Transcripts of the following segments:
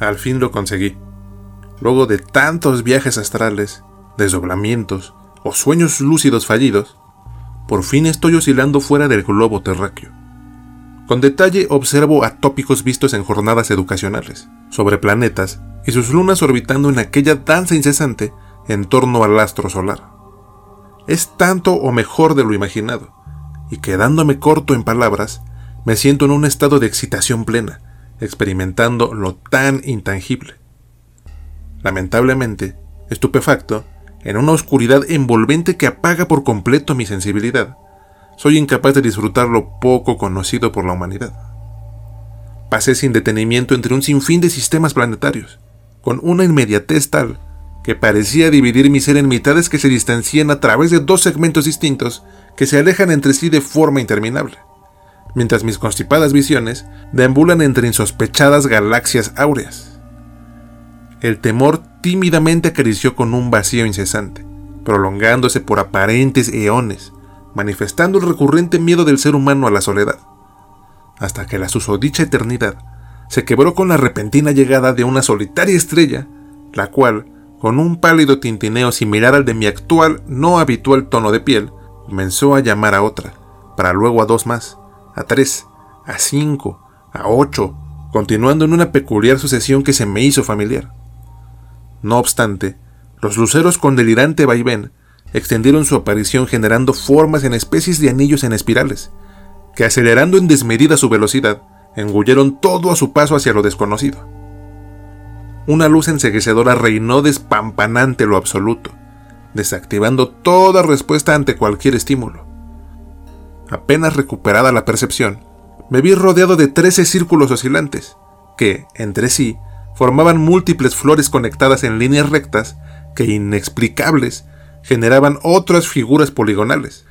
Al fin lo conseguí. Luego de tantos viajes astrales, desdoblamientos o sueños lúcidos fallidos, por fin estoy oscilando fuera del globo terráqueo. Con detalle observo atópicos vistos en jornadas educacionales, sobre planetas y sus lunas orbitando en aquella danza incesante en torno al astro solar. Es tanto o mejor de lo imaginado, y quedándome corto en palabras, me siento en un estado de excitación plena, experimentando lo tan intangible. Lamentablemente, estupefacto, en una oscuridad envolvente que apaga por completo mi sensibilidad, soy incapaz de disfrutar lo poco conocido por la humanidad. Pasé sin detenimiento entre un sinfín de sistemas planetarios, con una inmediatez tal que parecía dividir mi ser en mitades que se distancian a través de dos segmentos distintos que se alejan entre sí de forma interminable, mientras mis constipadas visiones deambulan entre insospechadas galaxias áureas. El temor tímidamente acarició con un vacío incesante, prolongándose por aparentes eones, manifestando el recurrente miedo del ser humano a la soledad, hasta que la susodicha eternidad se quebró con la repentina llegada de una solitaria estrella, la cual, con un pálido tintineo similar al de mi actual, no habitual tono de piel, comenzó a llamar a otra, para luego a dos más, a tres, a cinco, a ocho, continuando en una peculiar sucesión que se me hizo familiar. No obstante, los luceros con delirante vaivén extendieron su aparición generando formas en especies de anillos en espirales, que acelerando en desmedida su velocidad, engulleron todo a su paso hacia lo desconocido. Una luz enseguecedora reinó despampanante lo absoluto, desactivando toda respuesta ante cualquier estímulo. Apenas recuperada la percepción, me vi rodeado de trece círculos oscilantes, que, entre sí, formaban múltiples flores conectadas en líneas rectas que, inexplicables, generaban otras figuras poligonales.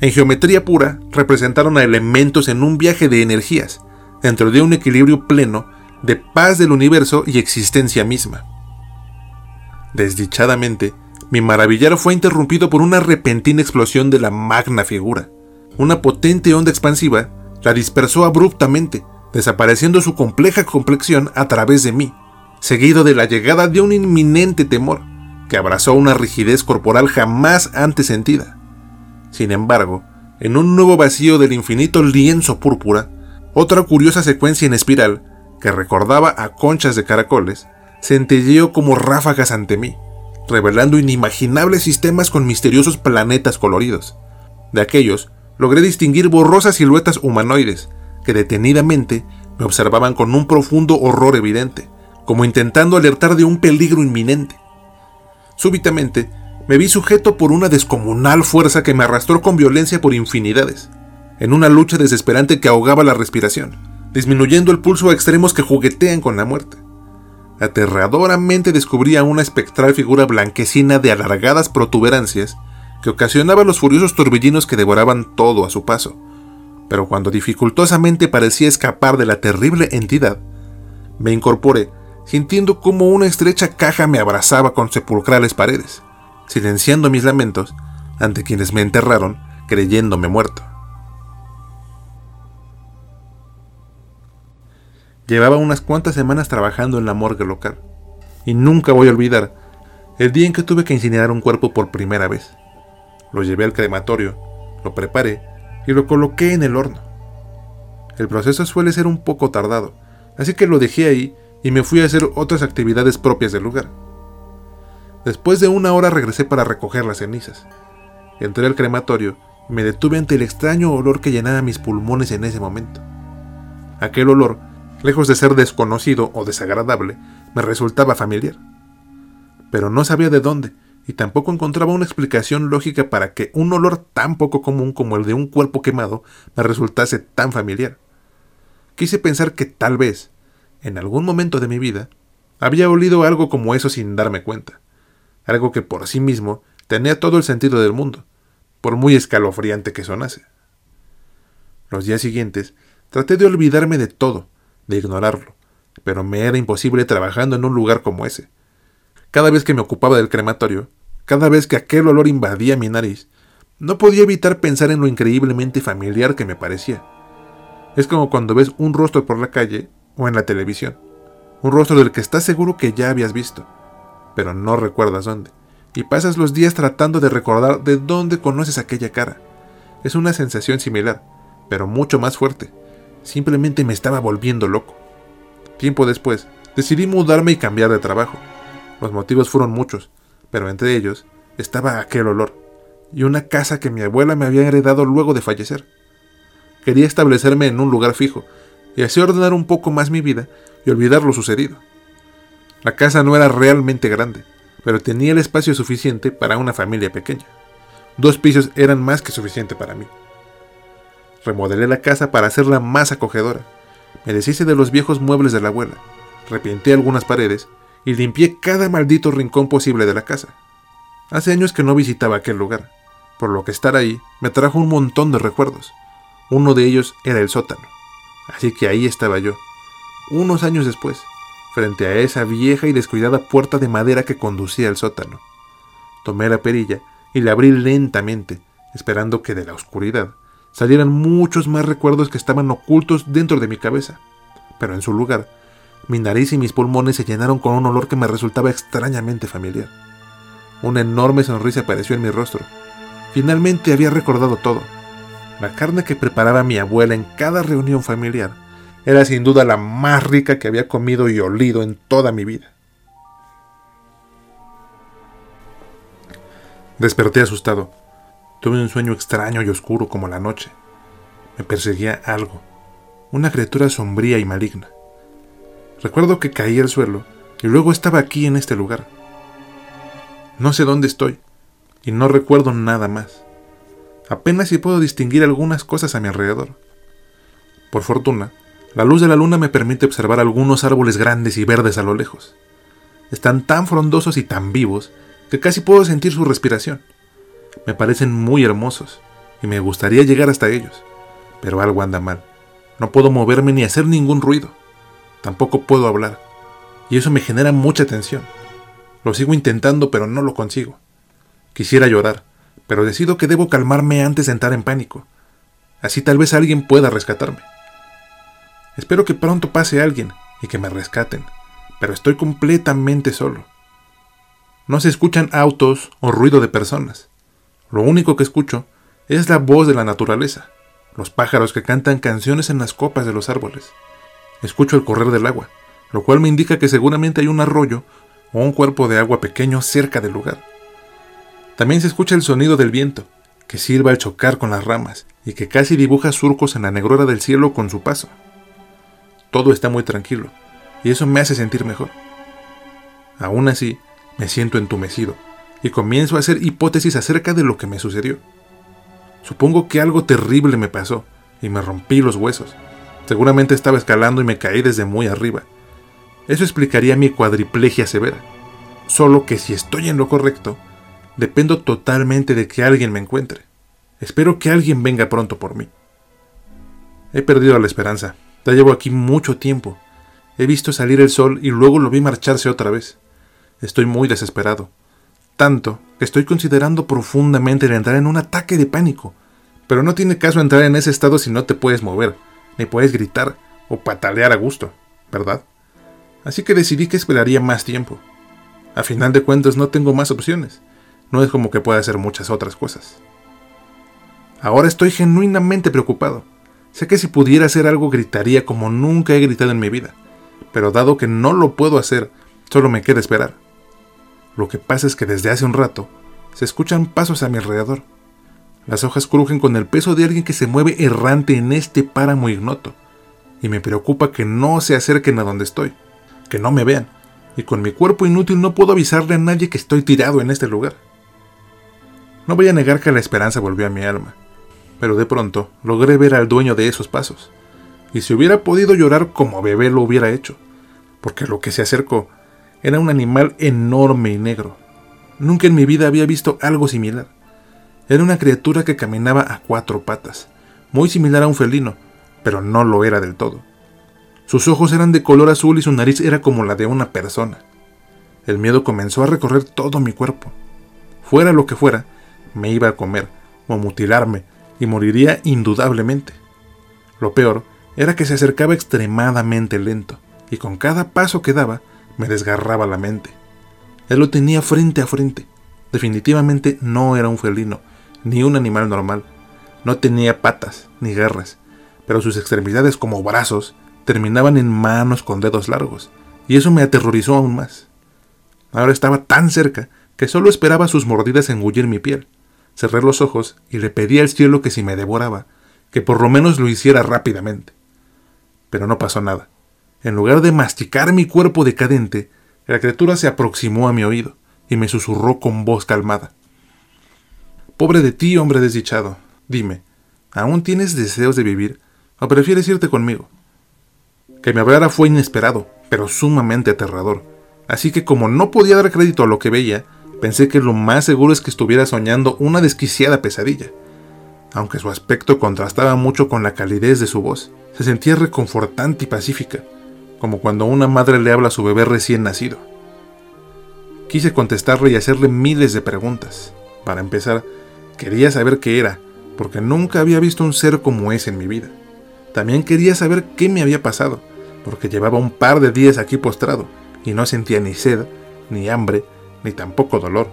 En geometría pura, representaron a elementos en un viaje de energías, dentro de un equilibrio pleno de paz del universo y existencia misma. Desdichadamente, mi maravillar fue interrumpido por una repentina explosión de la magna figura. Una potente onda expansiva la dispersó abruptamente, desapareciendo su compleja complexión a través de mí, seguido de la llegada de un inminente temor, que abrazó una rigidez corporal jamás antes sentida. Sin embargo, en un nuevo vacío del infinito lienzo púrpura, otra curiosa secuencia en espiral que recordaba a conchas de caracoles, centelleó como ráfagas ante mí, revelando inimaginables sistemas con misteriosos planetas coloridos. De aquellos, logré distinguir borrosas siluetas humanoides, que detenidamente me observaban con un profundo horror evidente, como intentando alertar de un peligro inminente. Súbitamente, me vi sujeto por una descomunal fuerza que me arrastró con violencia por infinidades, en una lucha desesperante que ahogaba la respiración disminuyendo el pulso a extremos que juguetean con la muerte. Aterradoramente descubría una espectral figura blanquecina de alargadas protuberancias que ocasionaba los furiosos torbellinos que devoraban todo a su paso. Pero cuando dificultosamente parecía escapar de la terrible entidad, me incorporé, sintiendo como una estrecha caja me abrazaba con sepulcrales paredes, silenciando mis lamentos ante quienes me enterraron creyéndome muerto. Llevaba unas cuantas semanas trabajando en la morgue local. Y nunca voy a olvidar el día en que tuve que incinerar un cuerpo por primera vez. Lo llevé al crematorio, lo preparé y lo coloqué en el horno. El proceso suele ser un poco tardado, así que lo dejé ahí y me fui a hacer otras actividades propias del lugar. Después de una hora regresé para recoger las cenizas. Entré al crematorio y me detuve ante el extraño olor que llenaba mis pulmones en ese momento. Aquel olor lejos de ser desconocido o desagradable, me resultaba familiar. Pero no sabía de dónde, y tampoco encontraba una explicación lógica para que un olor tan poco común como el de un cuerpo quemado me resultase tan familiar. Quise pensar que tal vez, en algún momento de mi vida, había olido algo como eso sin darme cuenta, algo que por sí mismo tenía todo el sentido del mundo, por muy escalofriante que sonase. Los días siguientes traté de olvidarme de todo, de ignorarlo, pero me era imposible trabajando en un lugar como ese. Cada vez que me ocupaba del crematorio, cada vez que aquel olor invadía mi nariz, no podía evitar pensar en lo increíblemente familiar que me parecía. Es como cuando ves un rostro por la calle o en la televisión, un rostro del que estás seguro que ya habías visto, pero no recuerdas dónde, y pasas los días tratando de recordar de dónde conoces aquella cara. Es una sensación similar, pero mucho más fuerte. Simplemente me estaba volviendo loco. Tiempo después, decidí mudarme y cambiar de trabajo. Los motivos fueron muchos, pero entre ellos estaba aquel olor, y una casa que mi abuela me había heredado luego de fallecer. Quería establecerme en un lugar fijo, y así ordenar un poco más mi vida y olvidar lo sucedido. La casa no era realmente grande, pero tenía el espacio suficiente para una familia pequeña. Dos pisos eran más que suficiente para mí. Remodelé la casa para hacerla más acogedora. Me deshice de los viejos muebles de la abuela, repinté algunas paredes y limpié cada maldito rincón posible de la casa. Hace años que no visitaba aquel lugar, por lo que estar ahí me trajo un montón de recuerdos. Uno de ellos era el sótano. Así que ahí estaba yo, unos años después, frente a esa vieja y descuidada puerta de madera que conducía al sótano. Tomé la perilla y la abrí lentamente, esperando que de la oscuridad salieran muchos más recuerdos que estaban ocultos dentro de mi cabeza. Pero en su lugar, mi nariz y mis pulmones se llenaron con un olor que me resultaba extrañamente familiar. Una enorme sonrisa apareció en mi rostro. Finalmente había recordado todo. La carne que preparaba mi abuela en cada reunión familiar era sin duda la más rica que había comido y olido en toda mi vida. Desperté asustado. Tuve un sueño extraño y oscuro como la noche. Me perseguía algo, una criatura sombría y maligna. Recuerdo que caí al suelo y luego estaba aquí en este lugar. No sé dónde estoy y no recuerdo nada más. Apenas si puedo distinguir algunas cosas a mi alrededor. Por fortuna, la luz de la luna me permite observar algunos árboles grandes y verdes a lo lejos. Están tan frondosos y tan vivos que casi puedo sentir su respiración. Me parecen muy hermosos y me gustaría llegar hasta ellos, pero algo anda mal. No puedo moverme ni hacer ningún ruido. Tampoco puedo hablar, y eso me genera mucha tensión. Lo sigo intentando, pero no lo consigo. Quisiera llorar, pero decido que debo calmarme antes de entrar en pánico. Así tal vez alguien pueda rescatarme. Espero que pronto pase alguien y que me rescaten, pero estoy completamente solo. No se escuchan autos o ruido de personas. Lo único que escucho es la voz de la naturaleza, los pájaros que cantan canciones en las copas de los árboles. Escucho el correr del agua, lo cual me indica que seguramente hay un arroyo o un cuerpo de agua pequeño cerca del lugar. También se escucha el sonido del viento, que silba al chocar con las ramas y que casi dibuja surcos en la negrura del cielo con su paso. Todo está muy tranquilo, y eso me hace sentir mejor. Aún así, me siento entumecido y comienzo a hacer hipótesis acerca de lo que me sucedió. Supongo que algo terrible me pasó y me rompí los huesos. Seguramente estaba escalando y me caí desde muy arriba. Eso explicaría mi cuadriplegia severa. Solo que si estoy en lo correcto, dependo totalmente de que alguien me encuentre. Espero que alguien venga pronto por mí. He perdido la esperanza. Ya llevo aquí mucho tiempo. He visto salir el sol y luego lo vi marcharse otra vez. Estoy muy desesperado. Tanto que estoy considerando profundamente entrar en un ataque de pánico. Pero no tiene caso entrar en ese estado si no te puedes mover, ni puedes gritar o patalear a gusto, ¿verdad? Así que decidí que esperaría más tiempo. A final de cuentas no tengo más opciones. No es como que pueda hacer muchas otras cosas. Ahora estoy genuinamente preocupado. Sé que si pudiera hacer algo gritaría como nunca he gritado en mi vida. Pero dado que no lo puedo hacer, solo me queda esperar. Lo que pasa es que desde hace un rato se escuchan pasos a mi alrededor. Las hojas crujen con el peso de alguien que se mueve errante en este páramo ignoto, y me preocupa que no se acerquen a donde estoy, que no me vean, y con mi cuerpo inútil no puedo avisarle a nadie que estoy tirado en este lugar. No voy a negar que la esperanza volvió a mi alma, pero de pronto logré ver al dueño de esos pasos, y si hubiera podido llorar como bebé lo hubiera hecho, porque lo que se acercó era un animal enorme y negro. Nunca en mi vida había visto algo similar. Era una criatura que caminaba a cuatro patas, muy similar a un felino, pero no lo era del todo. Sus ojos eran de color azul y su nariz era como la de una persona. El miedo comenzó a recorrer todo mi cuerpo. Fuera lo que fuera, me iba a comer o a mutilarme y moriría indudablemente. Lo peor era que se acercaba extremadamente lento y con cada paso que daba me desgarraba la mente. Él lo tenía frente a frente. Definitivamente no era un felino, ni un animal normal. No tenía patas, ni garras, pero sus extremidades como brazos terminaban en manos con dedos largos, y eso me aterrorizó aún más. Ahora estaba tan cerca que solo esperaba sus mordidas engullir mi piel. Cerré los ojos y le pedí al cielo que si me devoraba, que por lo menos lo hiciera rápidamente. Pero no pasó nada. En lugar de masticar mi cuerpo decadente, la criatura se aproximó a mi oído y me susurró con voz calmada. Pobre de ti, hombre desdichado. Dime, ¿aún tienes deseos de vivir o prefieres irte conmigo? Que me hablara fue inesperado, pero sumamente aterrador. Así que como no podía dar crédito a lo que veía, pensé que lo más seguro es que estuviera soñando una desquiciada pesadilla. Aunque su aspecto contrastaba mucho con la calidez de su voz, se sentía reconfortante y pacífica, como cuando una madre le habla a su bebé recién nacido. Quise contestarle y hacerle miles de preguntas. Para empezar, quería saber qué era, porque nunca había visto un ser como ese en mi vida. También quería saber qué me había pasado, porque llevaba un par de días aquí postrado y no sentía ni sed, ni hambre, ni tampoco dolor.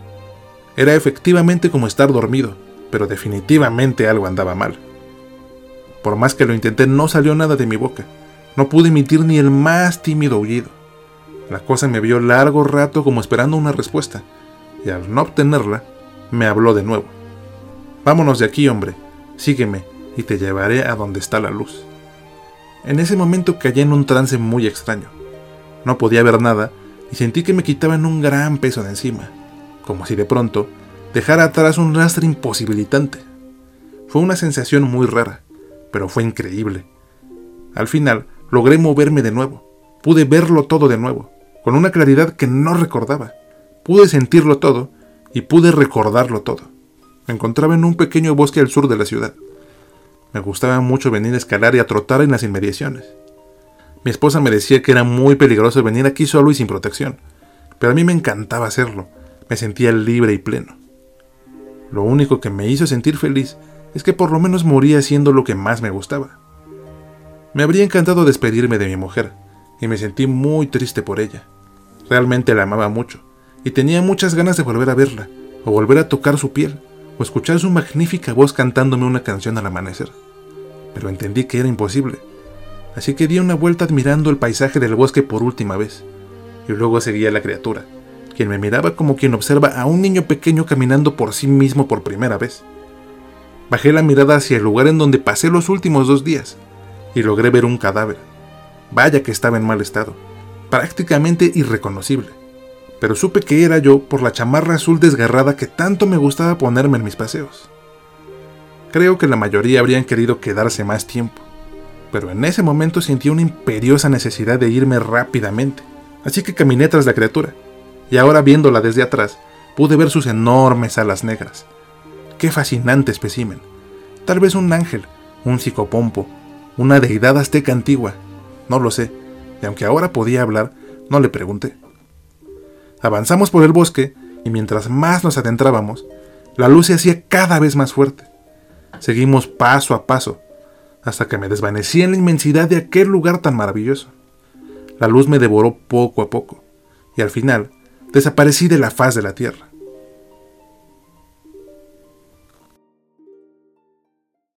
Era efectivamente como estar dormido, pero definitivamente algo andaba mal. Por más que lo intenté, no salió nada de mi boca. No pude emitir ni el más tímido aullido. La cosa me vio largo rato como esperando una respuesta, y al no obtenerla, me habló de nuevo. Vámonos de aquí, hombre, sígueme, y te llevaré a donde está la luz. En ese momento caí en un trance muy extraño. No podía ver nada y sentí que me quitaban un gran peso de encima, como si de pronto dejara atrás un rastre imposibilitante. Fue una sensación muy rara, pero fue increíble. Al final logré moverme de nuevo, pude verlo todo de nuevo, con una claridad que no recordaba. Pude sentirlo todo y pude recordarlo todo. Encontraba en un pequeño bosque al sur de la ciudad. Me gustaba mucho venir a escalar y a trotar en las inmediaciones. Mi esposa me decía que era muy peligroso venir aquí solo y sin protección, pero a mí me encantaba hacerlo. Me sentía libre y pleno. Lo único que me hizo sentir feliz es que por lo menos moría haciendo lo que más me gustaba. Me habría encantado despedirme de mi mujer, y me sentí muy triste por ella. Realmente la amaba mucho, y tenía muchas ganas de volver a verla, o volver a tocar su piel, o escuchar su magnífica voz cantándome una canción al amanecer. Pero entendí que era imposible, así que di una vuelta admirando el paisaje del bosque por última vez, y luego seguí a la criatura, quien me miraba como quien observa a un niño pequeño caminando por sí mismo por primera vez. Bajé la mirada hacia el lugar en donde pasé los últimos dos días, y logré ver un cadáver. Vaya que estaba en mal estado, prácticamente irreconocible, pero supe que era yo por la chamarra azul desgarrada que tanto me gustaba ponerme en mis paseos. Creo que la mayoría habrían querido quedarse más tiempo, pero en ese momento sentí una imperiosa necesidad de irme rápidamente, así que caminé tras la criatura, y ahora viéndola desde atrás, pude ver sus enormes alas negras. Qué fascinante espécimen. Tal vez un ángel, un psicopompo, una deidad azteca antigua, no lo sé, y aunque ahora podía hablar, no le pregunté. Avanzamos por el bosque, y mientras más nos adentrábamos, la luz se hacía cada vez más fuerte. Seguimos paso a paso, hasta que me desvanecí en la inmensidad de aquel lugar tan maravilloso. La luz me devoró poco a poco, y al final desaparecí de la faz de la tierra.